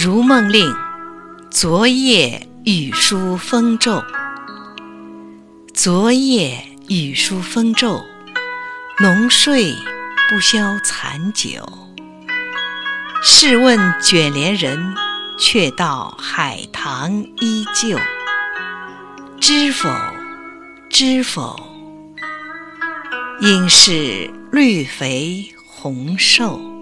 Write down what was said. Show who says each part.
Speaker 1: 如梦令，昨夜雨疏风骤。昨夜雨疏风骤，浓睡不消残酒。试问卷帘人，却道海棠依旧。知否？知否？应是绿肥红瘦。